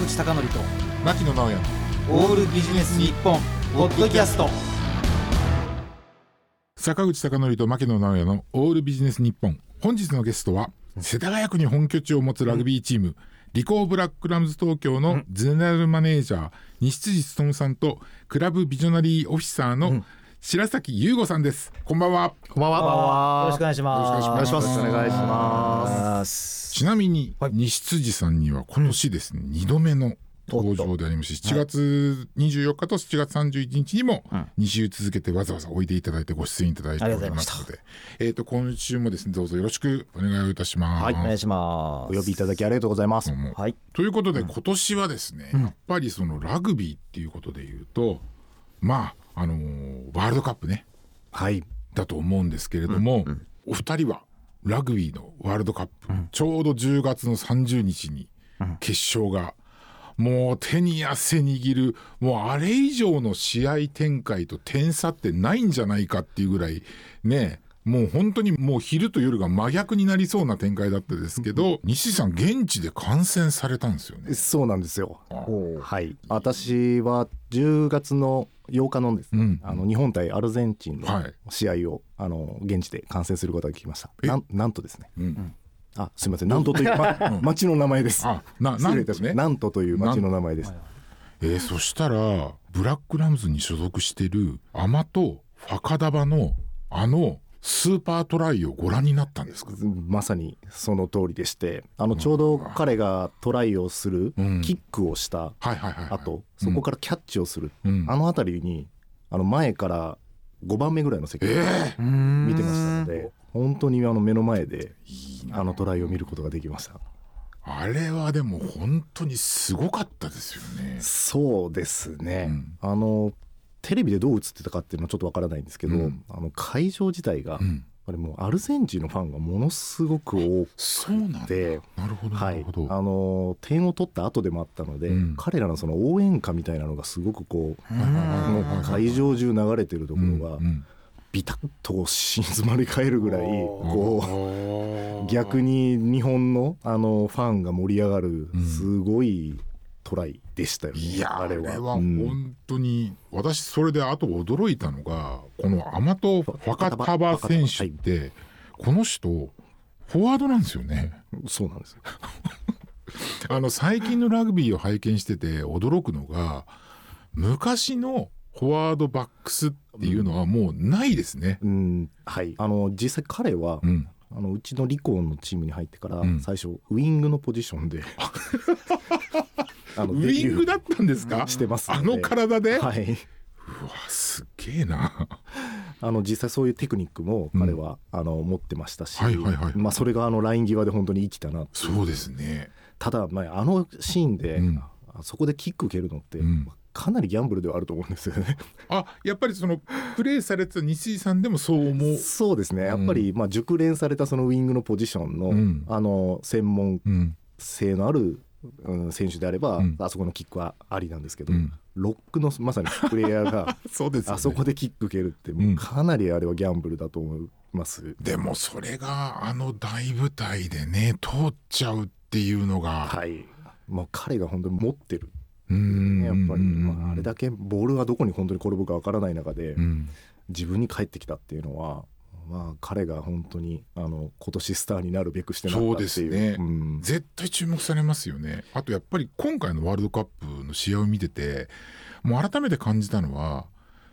口貴教と牧野直哉オールビジネス日本ポッドキャスト。坂口孝則と牧野直哉のオールビジネス日本。本日のゲストは世田谷区に本拠地を持つラグビーチーム、リコーブラックラムズ東京のゼネラルマネージャー西辻勉さんとクラブビジョナリーオフィサーの白崎優吾さんです。こんばんは。こんばんは。よろしくお願いします。お願いします。お願いします。ちなみに西辻さんには今年ですね、2度目の登場でありますし7月24日と7月31日にも2週続けてわざわざおいでいただいてご出演いただいておりますのでえー、と今週もですねどうぞよろしくお願いをいたします。はい。お願いします。お呼びいただきありがとうございます。も。はい。ということで、今年はですね、やっぱりそのラグビーっていうことで言うとまああのーワールドカップね。はい。だと思うんですけれども、お二人はラグビーのワールドカップ、ちょうど10月の30日に決勝が、もう手に汗握るもうあれ以上の試合展開と点差ってないんじゃないかっていうぐらいねもう本当にもう昼と夜が真逆になりそうな展開だったですけど、西さん現地で観戦されたんですよね。そうなんですよ。はい。私は10月の8日のですね、うんあの日本対アルゼンチンのはい試合を、あの現地で観戦することができました。え？なんなんとですね。うんあ、すみません。なんとという、ま、町の名前です。あな失礼いたしまねす。なんとという町の名前です。えーそしたらブラックラムズに所属してるアマト・ファカタヴァのあのスーパートライをご覧になったんですか？まさにその通りでして、あのちょうど彼がトライをするうん。キックをしたあと、そこからキャッチをする、うん。あの辺りにあの前から5番目ぐらいの席えでえ。見てましたので、本当にあの目の前であのトライを見ることができました。あれはでも本当にすごかったですよね。そうですね、うん。あのテレビでどう映ってたかっていうのはちょっとわからないんですけど、うん。あの会場自体が、うん。ぱりもうアルゼンチンのファンがものすごく多くて。なるほどあの点を取った後でもあったので、うん。彼らのその応援歌みたいなのがすごくこう、う会場中流れてるところが、ビタッと静まり返るぐらいこう逆に日本のあのファンが盛り上がるうん。すごいトライでしたよね、いやあれは。うん。本当に、私それであと驚いたのがこのアマト・ファカタバ選手ってこの人フォワードなんですよね。そうなんですよ。あの最近のラグビーを拝見してて驚くのが昔のフォワードバックスっていうのはもうないですね。うん。はい。あの実際彼は、うん、あのうちのリコーのチームに入ってから、うん。最初ウイングのポジションで あのウイングだったんですか？してます。あの体で、はい。うわすっげえな。あの実際そういうテクニックも彼は、あの持ってましたし、はいはいはいまあ、それがあのライン際で本当に生きたなそうですね。ただ、まあ、あのシーンで、うん。あそこでキック蹴るのって、うん。かなりギャンブルではあると思うんですよね。あやっぱりそのプレーされてた西井さんでもそう思う。そうですね。やっぱり、まあ、熟練されたそのウイングのポジションの,、うん。あの専門うん。性のある、うん、選手であれば、うん。あそこのキックはありなんですけど、うん。ロックのまさにプレイヤーが そうですよね。あそこでキック蹴るってもうかなりあれはギャンブルだと思います。でもそれがあの大舞台でね通っちゃうっていうのが、はい。もう彼が本当に持ってる。やっぱり、うん。まあ、あれだけボールがどこに本当に転ぶかわからない中で、うん。自分に返ってきたっていうのは、まあ、彼が本当にあの今年スターになるべくしてなったっていう。そうですね。ん。絶対注目されますよね。あとやっぱり今回のワールドカップの試合を見ててもう改めて感じたのは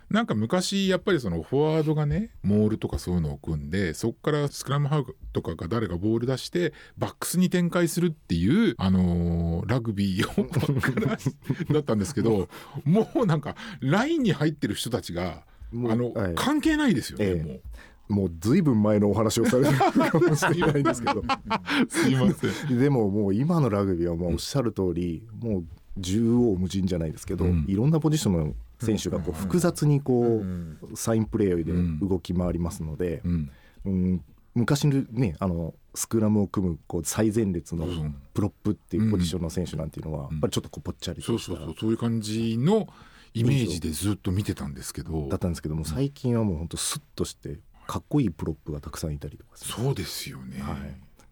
なんか昔やっぱりそのフォワードがねモールとかそういうのを組んでそこからスクラムハーフとかが誰がボール出してバックスに展開するっていう、あのーラグビーをだったんですけど もうなんかラインに入ってる人たちがあの、はい。関係ないですよね、ええ。もう。もうずいぶん前のお話をされてるかもしれないんですけど。すいません。でももう今のラグビーはもうおっしゃる通り、もう縦横無尽じゃないですけど、うん。いろんなポジションの選手がこう複雑にこう、サインプレーで動き回りますので、うん。うん昔のねあのスクラムを組むこう最前列のうん。プロップっていうポジションの選手なんていうのは、やっぱりちょっとこうぽっちゃりそうとした。そうそうそう。いう感じのイメージでずっと見てたんですけど。だったんですけども最近はもうほんとスッとしてかっこいいプロップがたくさんいたりとかそうですよね、はい。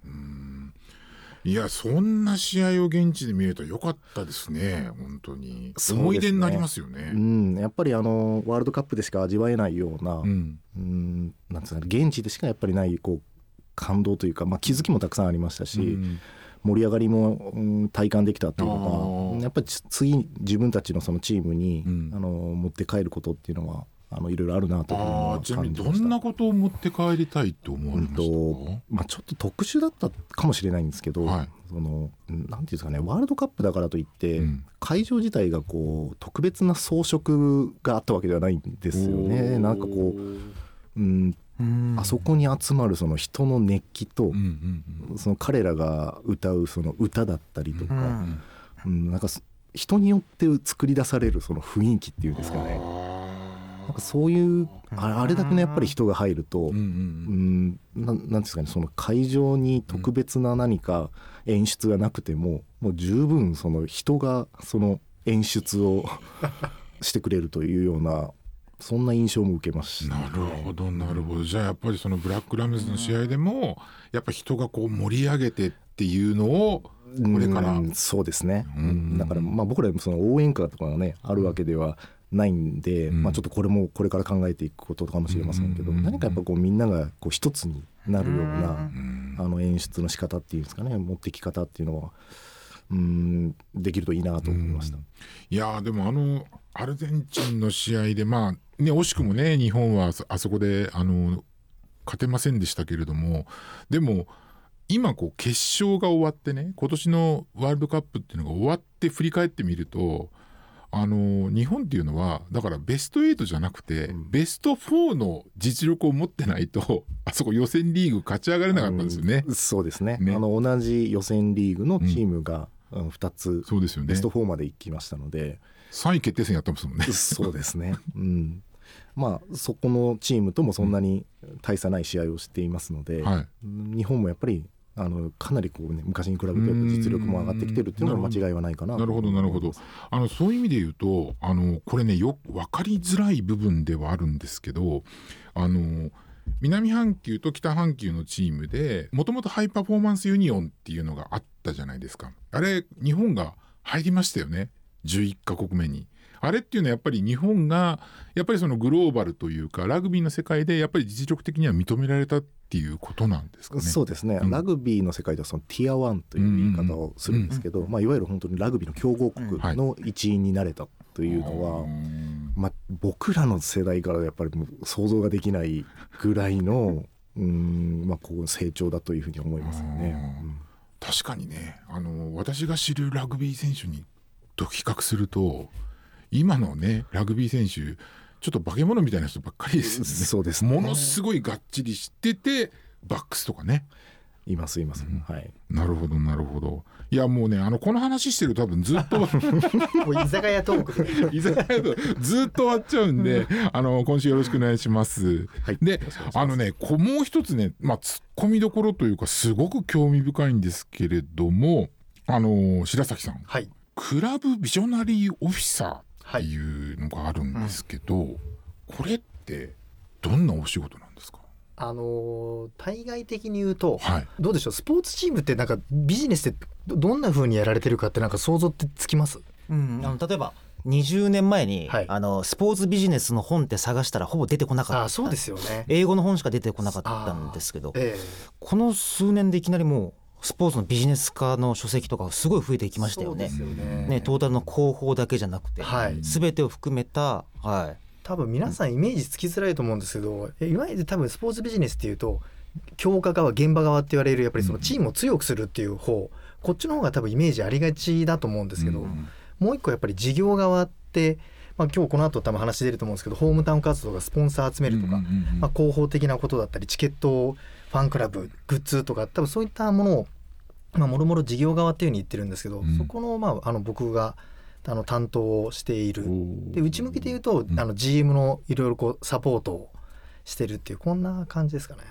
うん。いやそんな試合を現地で見れたらよかったですね。本当に、思い出になりますよね。うん、やっぱりあのワールドカップでしか味わえないような、ううん。んなんつうの現地でしかやっぱりないこう感動というか、まあ、気づきもたくさんありましたし、うん。盛り上がりも、うん体感できたっていうのがやっぱりつ次自分たちのそのチームに、うん。あの持って帰ることっていうのはあのいろいろあるなといああちなみに。どんなことを持って帰りたいって思われうんました？とまあ、ちょっと特殊だったかもしれないんですけど、はい。そのなんていうんですかねワールドカップだからといって、うん。会場自体がこう特別な装飾があったわけではないんですよね。なんかこう、うん、うんあそこに集まるその人の熱気と、うんうんその彼らが歌うその歌だったりとうか、ん。うんなんかそ人によって作り出されるその雰囲気っていうんですかね。なんかそういうああれだけのやっぱり人が入ると、うんうんうん、なんですかねその会場に特別な何か演出がなくても、もう十分その人がその演出を してくれるというようなそんな印象も受けました、なるほどなるほど。じゃあやっぱりそのブラックラムズの試合でもやっぱ人がこう盛り上げてっていうのをこれから。うんそうですね、うん。だからまあ僕らもその応援歌とかがねあるわけではないんで、うん。まあ、ちょっとこれもこれから考えていくことかもしれませんけど、うん何かやっぱこうみんながこう一つになるような、うんあの演出の仕方っていうんですかね持ってき方っていうのはうんできるといいなと思いました。いやーでもあのアルゼンチンの試合でまあね惜しくもね日本はあそあそこであの勝てませんでしたけれどもでも今こう決勝が終わってね今年のワールドカップっていうのが終わって振り返ってみるとあの日本っていうのはだからベスト8じゃなくて、うん。ベスト4の実力を持ってないと あそこ予選リーグ勝ち上がれなかったんですよね。うん。そうですね。ね。あの同じ予選リーグのチームが、うん。2つそうですよね。ベスト4まで行きましたので、3位決定戦やってますもんね。そうですね、うん、まあそこのチームともそんなに大差ない試合をしていますので、はい。うん日本もやっぱりあのかなりこう、ね、昔に比べて実力も上がってきてるっていうのは間違いはないかな。なるほどなるほど。あのそういう意味で言うとあのこれねよく分かりづらい部分ではあるんですけどあの南半球と北半球のチームでもともとハイパフォーマンスユニオンっていうのがあったじゃないですか。あれ日本が入りましたよね。11カ国目に。あれっていうのはやっぱり日本がやっぱりそのグローバルというかラグビーの世界でやっぱり実力的には認められたっていうことなんですかね。そうですね、うん。ラグビーの世界ではそのティア1という言い方をするんですけど、まあ、いわゆる本当にラグビーの強豪国の一員になれたというのは、うんまあ、僕らの世代からやっぱり想像ができないぐらいの うん、まあ、こう成長だというふうに思いますよね。うん。確かにね。あの私が知るラグビー選手にと比較すると今のねラグビー選手ちょっと化け物みたいな人ばっかりですよね。そうですね。ものすごいがっちりしててバックスとかね。いますいます、はい。なるほどなるほど。いやもうねあのこの話してると多分ずっと もう居酒屋トークで。居酒屋とずっと終わっちゃうんで、あの今週よろしくお願いします。はい。であのねこもう一つねまあ突っ込みどころというかすごく興味深いんですけれどもあの白崎さん。はい。クラブビジョナリーオフィサーっていうのがあるんですけど、これってどんなお仕事なんですか？あのー対外的に言うとはい。どうでしょう？スポーツチームってなんかビジネスってどどんな風にやられてるかってなんか想像ってつきます？うん、あの例えば20年前に、はい。あのスポーツビジネスの本って探したらほぼ出てこなかった。あそうですよね。英語の本しか出てこなかったんですけどえ。この数年でいきなりもうスポーツのビジネス化の書籍とかすごい増えていきえましたよね。よね。ねトータルの広報だけじゃなくて、はい。全てを含めた、はい、多分皆さんイメージつきづらいと思うんですけどえいわゆる多分スポーツビジネスっていうと強化側現場側って言われるやっぱりそのチームを強くするっていう方こっちの方が多分イメージありがちだと思うんですけど、うん。もう一個やっぱり事業側って、まあ、今日この後多分話出ると思うんですけどホームタウン活動がスポンサー集めるとか、うんうんうん。まあ、広報的なことだったりチケットファンクラブグッズとか多分そういったものをまあもろもろ事業側っていうふうに言ってるんですけど、うん。そこの,、まあ、あの僕があの担当をしている。で内向きで言うと、ん。あの GM のいろいろこうサポートをしてるっていうこんな感じですかね。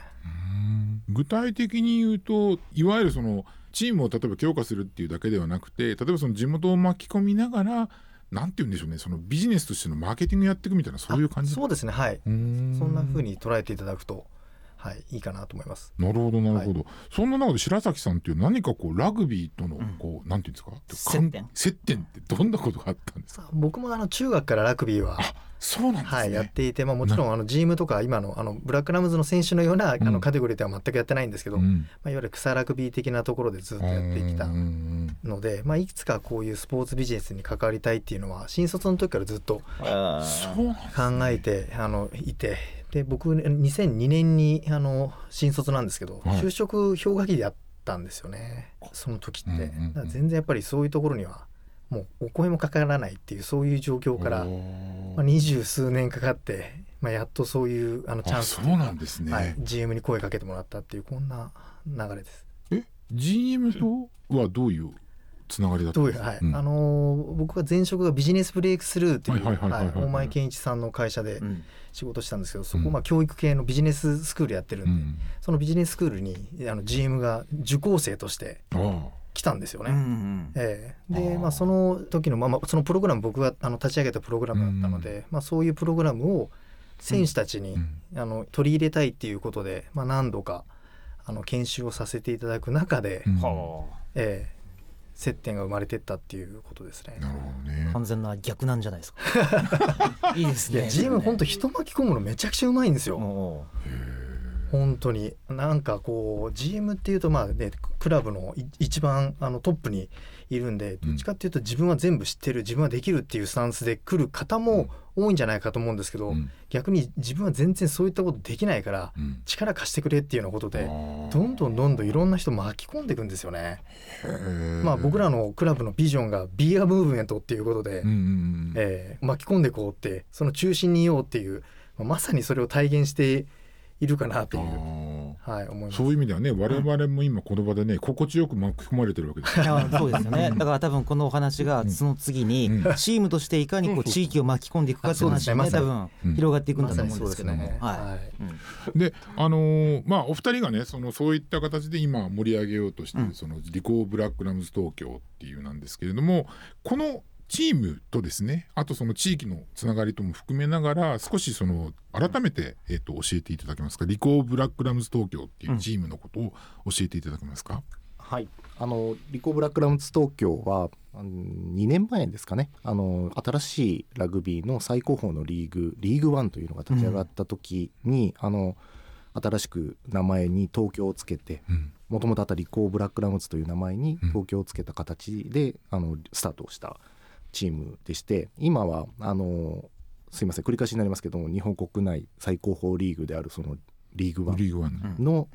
うん。具体的に言うといわゆるそのチームを例えば強化するっていうだけではなくて例えばその地元を巻き込みながらなんて言うんでしょうねそのビジネスとしてのマーケティングやっていくみたいなそういう感じ？そうですね。はい、そんな風に捉えていただくと、はい、いいかなと思います。なるほどなるほど、そんな中で白崎さんっていう何かこうラグビーとのうん。こう、なんていうんですか？接点。接点ってどんなことがあったんですか？僕もあの中学からラグビーはそうなんですね、はい、やっていて、まあ、もちろんあの GM とか今のあのブラックラムズの選手のようなあうん。のカテゴリーでは全くやってないんですけど、まうん。あ、いわゆる草ラグビー的なところでずっとやってきたうんうん。ので、まあ、いくつかこういうスポーツビジネスに関わりたいっていうのは新卒の時からずっと考えてあのいてで僕2002年にあの新卒なんですけど、はい。就職氷河期でやったんですよね。その時って、うんうんうん。全然やっぱりそういうところにはもうお声もかからないっていうそういう状況から、おまあ、ー二十数年かかって、まあ、やっとそういうあのチャンあスそうなんですね、はい、GM に声かけてもらったっていうこんな流れです。え？GM とはどういうつながりだったんですか、はい。うん。あのー僕が前職がビジネスブレイクスルーっていう大前健一さんの会社でうん仕事したんですけどそこうんまあ教育系のビジネススクールやってるんで、うん。そのビジネススクールにあの GM が受講生としてあ来たんですよね。うんうんえーでまあ、その時の、まあまあ、そのプログラム僕があの立ち上げたプログラムだったので、まあ、そういうプログラムを選手たちに、うん。あの取り入れたいっていうことで、まあ、何度かあの研修をさせていただく中で、うん。はええ接点が生まれてったっていうことですね。なるほどね。あ完全な逆なんじゃないですか。いいですね。いや GM 本当人巻き込むのめちゃくちゃうまいんですよ。も本当に。なんかこう GM っていうとまあねクラブのい一番あのトップにいるんでどっちかっていうと自分は全部知ってる自分はできるっていうスタンスで来る方も多いんじゃないかと思うんですけど、うん。逆に自分は全然そういったことできないからうん。力貸してくれっていうようなことでどんどんどんどんいろんな人巻き込んでいくんですよね。まあ僕らのクラブのビジョンが Be a Movement っていうことで、うんえー巻き込んでいこうってその中心にいようっていう、まあまさにそれを体現しているかなという、はい、思います。そういう意味ではね我々も今この場でね心地よく巻き込まれてるわけです そうですよね。だから多分このお話がその次にうん。チームとしていかにこう地域を巻き込んでいくかっていう話にね多うん。分広がっていくんだと思うんですけども。ね。ははい。いであのーまあお二人がねそのそういった形で今盛り上げようとしてそのリコーブラックラムズ東京っていうなんですけれどもこのチームとですねあとその地域のつながりとも含めながら少しその改めて、えっと教えていただけますか？リコーブラックラムズ東京っていうチームのことを教えていただけますか、はい、あのリコーブラックラムズ東京はあの2年前ですかね。あの新しいラグビーの最高峰のリーグリーグワンというのが立ち上がった時に、あの新しく名前に東京をつけてうん。もともとあったリコーブラックラムズという名前にうん。東京をつけた形で、あのスタートをしたチームでして今はあのすいません繰り返しになりますけども日本国内最高峰リーグであるそのリーグワンリーグワン、の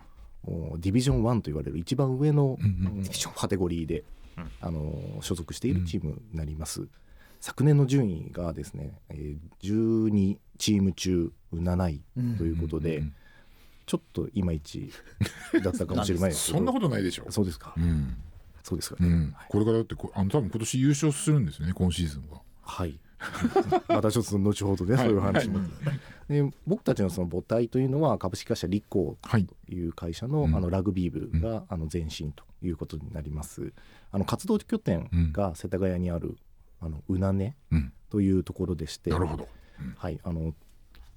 おディビジョン1と言われる一番上の、うんうんうん。カテゴリーで、うん。あの所属しているチームになります。昨年の順位がですね、えー12チーム中7位ということで、うんうんちょっといまいちだったかもしれないですけど。そんなことないでしょ。そうですか、うんそうですかね、うん、これからだってこあの多分今年優勝するんですよね今シーズンは。はい。またちょっと後ほどね、はい。そういう話も、で僕たちのその母体というのは株式会社リコーはい、という会社の,、うん。あのラグビー部が、あの前身ということになります。あの活動拠点が世田谷にある、あのうなねうん、というところでしてなるほど。はい、あの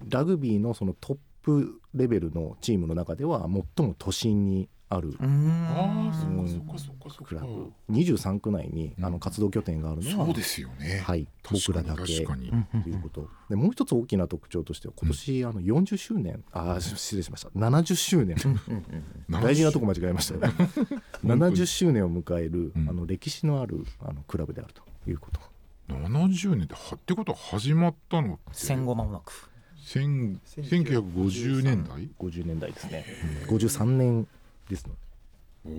ラグビーのそのトップレベルのチームの中では最も都心にある。うーん。ああ、そうん。っかそっかそっかそっか。クラブ。23区内にうん。あの活動拠点があるのは、そうですよね。はい、僕らだけということ。でもう一つ大きな特徴としては今年あの40周年。あー失礼しました。70周年。大事なとこ間違えましたね。70周年を迎えるうん。あの歴史のあるあのクラブであるということ。70年ではってことは始まったのって。戦後間もなく千1950年代？50年代ですね。53年ですのお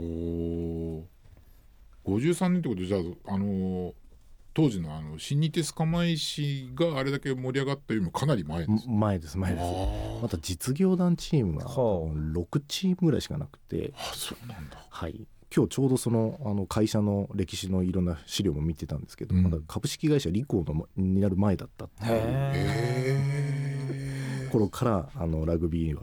お53年ってことでじゃあ、あのー当時のあの新日鉄釜石があれだけ盛り上がったよりもかなり前です。前です前です。あまた実業団チームははあ。6チームぐらいしかなくて。あそうなんだ。はい。今日ちょうどそのあの会社の歴史のいろんな資料も見てたんですけど、うん。まだ株式会社リコーのになる前だったっていう。頃からあのラグビーは、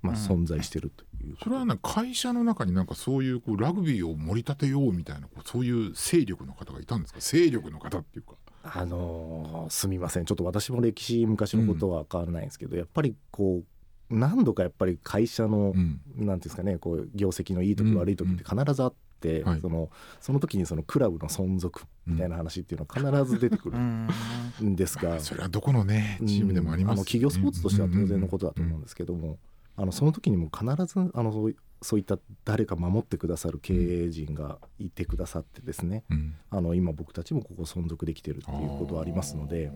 まあ、うん。存在してるというそれはね会社の中になんかそういうこうラグビーを盛り立てようみたいなこうそういう勢力の方がいたんですか？勢力の方っていうか。あのーすみません。ちょっと私も歴史昔のことは変わらないんですけど、やっぱりこう何度かやっぱり会社の、うん。なんていうんですかねこう業績のいい時うん。悪い時って必ずあって、はい。そのその時にそのクラブの存続みたいな話っていうのは必ず出てくるうん。んですが、それはどこのねチームでもあります、うんの企業スポーツとしては当然のことだと思うんですけども、あのその時にも必ずあのそういそういった誰か守ってくださる経営陣がいてくださってですね、うん。あの今僕たちもここ存続できてるっていうことはありますので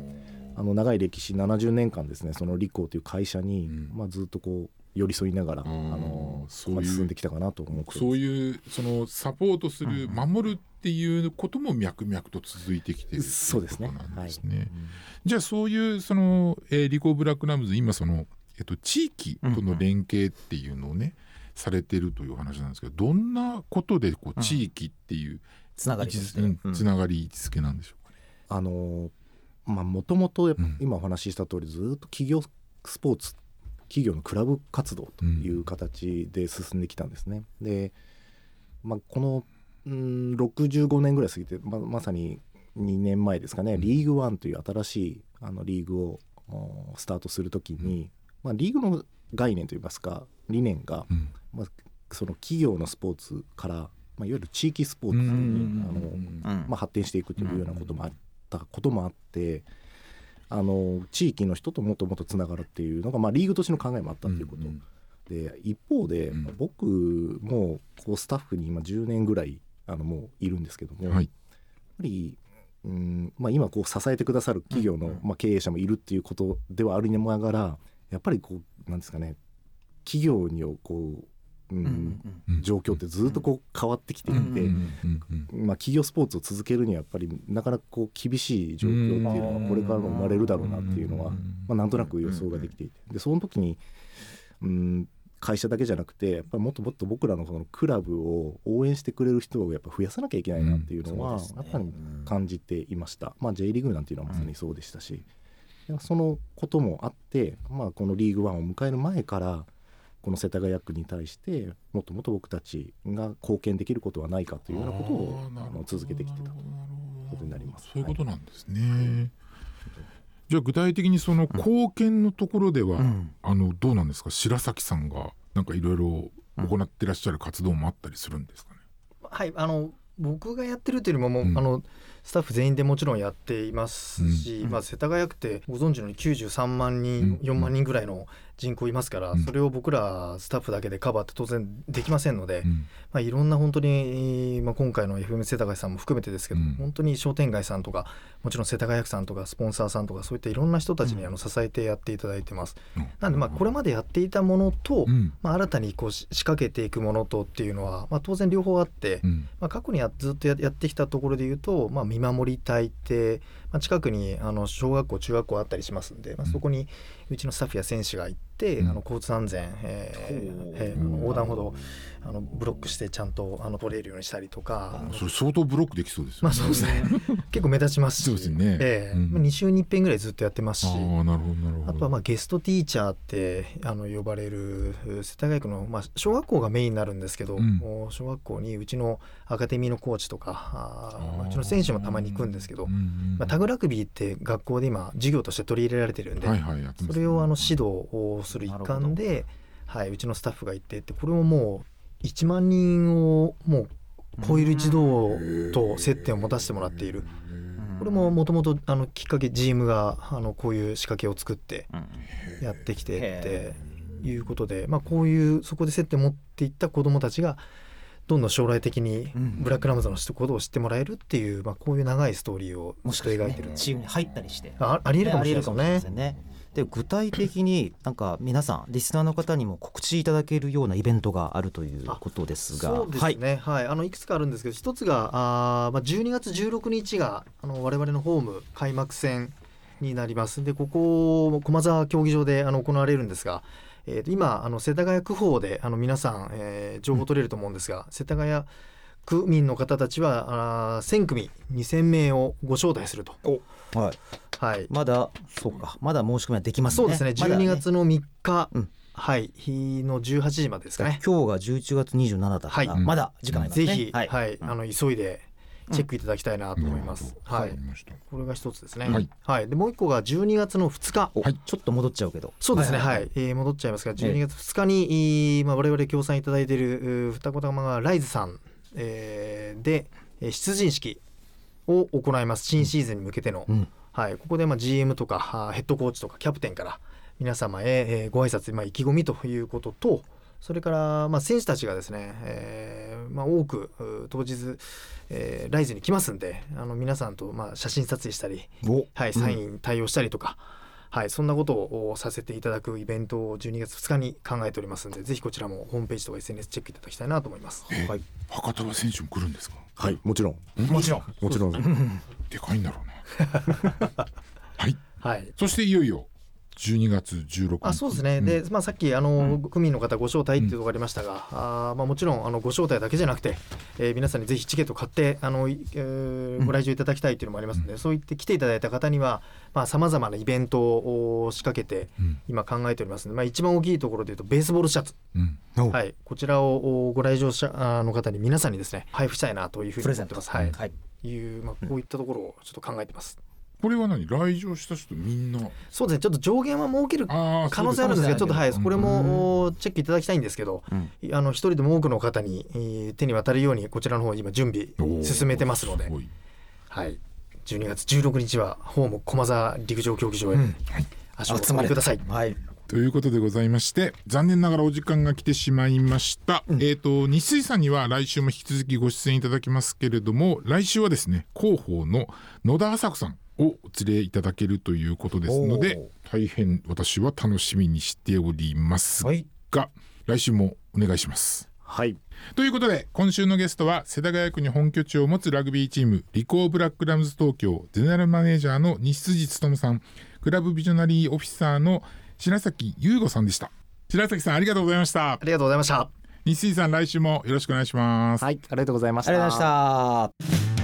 あの長い歴史70年間ですねそのリコーという会社に、うん。まあ、ずっとこう寄り添いながらあのそういうまあ進んできたかなと思って。そういうそのサポートする、守るっていうことも脈々と続いてきてるそうですね。はい。ね。じゃあそういうその、えーリコーブラックラムズ今その、えっと、地域との連携っていうのをね、されてるという話なんですけどどんなことでこう地域っていうつながりつながり位置づけなんでしょうかね。あのまあもともと今お話しした通りずっと企業スポーツ企業のクラブ活動という形で進んできたんですね。で、まあ、このうん65年ぐらい過ぎてままさに2年前ですかね、うん。リーグワンという新しいあのリーグをおスタートするときに、まあ、リーグの概念といいますか理念が、うん。まあ、その企業のスポーツから、まあ、いわゆる地域スポーツに、あのうん。まあ、発展していくというようなこともあったこともあって、あの地域の人ともっともっとつながるっていうのが、まあ、リーグとしての考えもあったということ、んで一方で、うん。僕もこうスタッフに今10年ぐらいあのもういるんですけども、はい。やっぱりうん、まあ、今こう支えてくださる企業の、まあ、経営者もいるっていうことではありながらやっぱりこうなんですかね企業にこう、うんうん状況ってずっとこう変わってきていて、うんうんうんまあ、企業スポーツを続けるにはやっぱりなかなかこう厳しい状況っていうのがこれからも生まれるだろうなっていうのは、まあ、なんとなく予想ができていて。でその時にうん会社だけじゃなくてやっぱりもっともっと僕らのそのクラブを応援してくれる人をやっぱ増やさなきゃいけないなっていうのはやっぱり感じていました、まあ、J リーグなんていうのはまさにそうでしたし、そのこともあって、まあ、このリーグワンを迎える前からこの世田谷区に対してもっともっと僕たちが貢献できることはないかというようなことをあの続けてきてたなるほど。なるほどことになります。そういうことなんですね。じゃあ具体的にその貢献のところでは、うん。あのどうなんですか？白崎さんがなんかいろいろ行ってらっしゃる活動もあったりするんですかね？はいあの僕がやってるというよりももう、うん。あのスタッフ全員でもちろんやっていますし、うん。まあ、世田谷区ってご存知のように93万人、うん。4万人ぐらいの人口いますから、うん。それを僕らスタッフだけでカバーって当然できませんので、うん。まあ、いろんな本当に、まあ、今回の FM 世田谷さんも含めてですけど、うん。本当に商店街さんとかもちろん世田谷区さんとかスポンサーさんとかそういったいろんな人たちにあの支えてやっていただいてます。うん。なんでまあこれまでやっていたものと、うん。まあ、新たにこうし仕掛けていくものとっていうのは、まあ、当然両方あって、うん。まあ、過去にやずっとややってきたところで言うと、まあ、見守り隊って、まあ、近くにあの小学校中学校あったりしますんで、まあ、そこにうちのスタッフや選手が行って、うん。あの交通安全、えーえーあの横断歩道あのブロックしてちゃんとあの取れるようにしたりとか。あそれ相当ブロックできそうですよね。まあそうですね。結構目立ちますしそうですね。ええ。うん。まあ2週に1遍ぐらいずっとやってますしああなるほどなるほど。あとはまあゲストティーチャーってあの呼ばれる世田谷区の、まあ、小学校がメインになるんですけど、うん。小学校にうちのアカデミーのコーチとかああうちの選手もたまに行くんですけど、うんうんまあ、タグラグビーって学校で今授業として取り入れられてるんで、はいはいやってますそれをあの指導をする一環で、はい、うちのスタッフが行ってってこれももう1万人をもう超える児童と接点を持たせてもらっている。これももともとあのきっかけ GM があのこういう仕掛けを作ってやってきてっていうことで、まあ、こういうそこで接点を持っていった子どもたちがどんどん将来的にうん。ブラックラムズのことを知ってもらえるっていう、まあ、こういう長いストーリーをもしか描いてる。ね、チームに入ったりして。あありえるかもしれないですよね。で具体的になんか皆さんリスナーの方にも告知いただけるようなイベントがあるということですが。そうですね、はい。あのいくつかあるんですけど一つがあー、まあ、12月16日があの我々のホーム開幕戦になります。でここ駒沢競技場であの行われるんですが、えーと今あの世田谷区法であの皆さん、えー情報取れると思うんですが、世田谷区民の方たちはあー1000組2000名をご招待すると。はい、はい。まだそうか。まだ申し込みはできますね。そうですね。まだ12月の3日、うん。はい。日の18時までですかね。今日が11月27だから、はい。まだ時間ありますね。ぜひ、ははい。い、あの急いでチェックいただきたいなと思います。なるほどはいこれが一つですね。はい。はい。でもう一個が12月の2日。おはい。ちょっと戻っちゃうけど。そうですね、はい。はい。えー戻っちゃいますが、12月2日に、えーまあ、我々協賛いただいている二子玉川ライズさん、えーで、えー出陣式を行います、新シーズンに向けての、うん。はい、ここでまあ GM とかヘッドコーチとかキャプテンから皆様へ、えーご挨拶、まあ、意気込みということと、それから、まあ、選手たちがですね、えーまあ、多く当日、えーライズに来ますんで、あの皆さんとまあ写真撮影したり、おはい、サイン対応したりとか、はい、そんなことをさせていただくイベントを12月2日に考えておりますので、ぜひこちらもホームページとか SNS チェックいただきたいなと思います。えはい。博多は選手も来るんですか？はいもちろん。もちろん。もちろん。でかいんだろうな はい。はい。そしていよいよ12月16日。あそうですね、ん。でまあ、さっきあの、区民の方ご招待っていうところがありましたが、あーまあ、もちろんあのご招待だけじゃなくて、えー皆さんにぜひチケット買ってあの、いえーご来場いただきたいというのもありますので、そう言って来ていただいた方にはさまざ、まなイベントを仕掛けてうん。今考えておりますので、まあ、一番大きいところでいうとベースボールシャツ、うん。はい、こちらをおご来場者あの方に皆さんにですね配布したいなというふうプレゼントに思ってます。はい。はい。いうまあ、こういったところをちょっと考えてます。これは何？来場した人みんな？そうですね。ちょっと上限は設ける可能性あるんですけどちょっとはい。これもおチェックいただきたいんですけど、うん。あの一人でも多くの方にえー手に渡るようにこちらの方今準備進めてますので。すごい。はい、12月16日はホーム駒沢陸上競技場へ。うん。足をお集まれ運びください。はい。ということでございまして残念ながらお時間が来てしまいました、えっ、と日水さんには来週も引き続きご出演いただきますけれども来週はですね広報の野田麻子さんをお連れいただけるということですので大変私は楽しみにしておりますが、はい。来週もお願いします。はい。ということで今週のゲストは世田谷区に本拠地を持つラグビーチームリコーブラックラムズ東京ゼネラルマネージャーの西辻勉さんクラブビジョナリーオフィサーの白崎優吾さんでした。白崎さんありがとうございました。ありがとうございました。西辻さん来週もよろしくお願いします、はいありがとうございました。ありがとうございました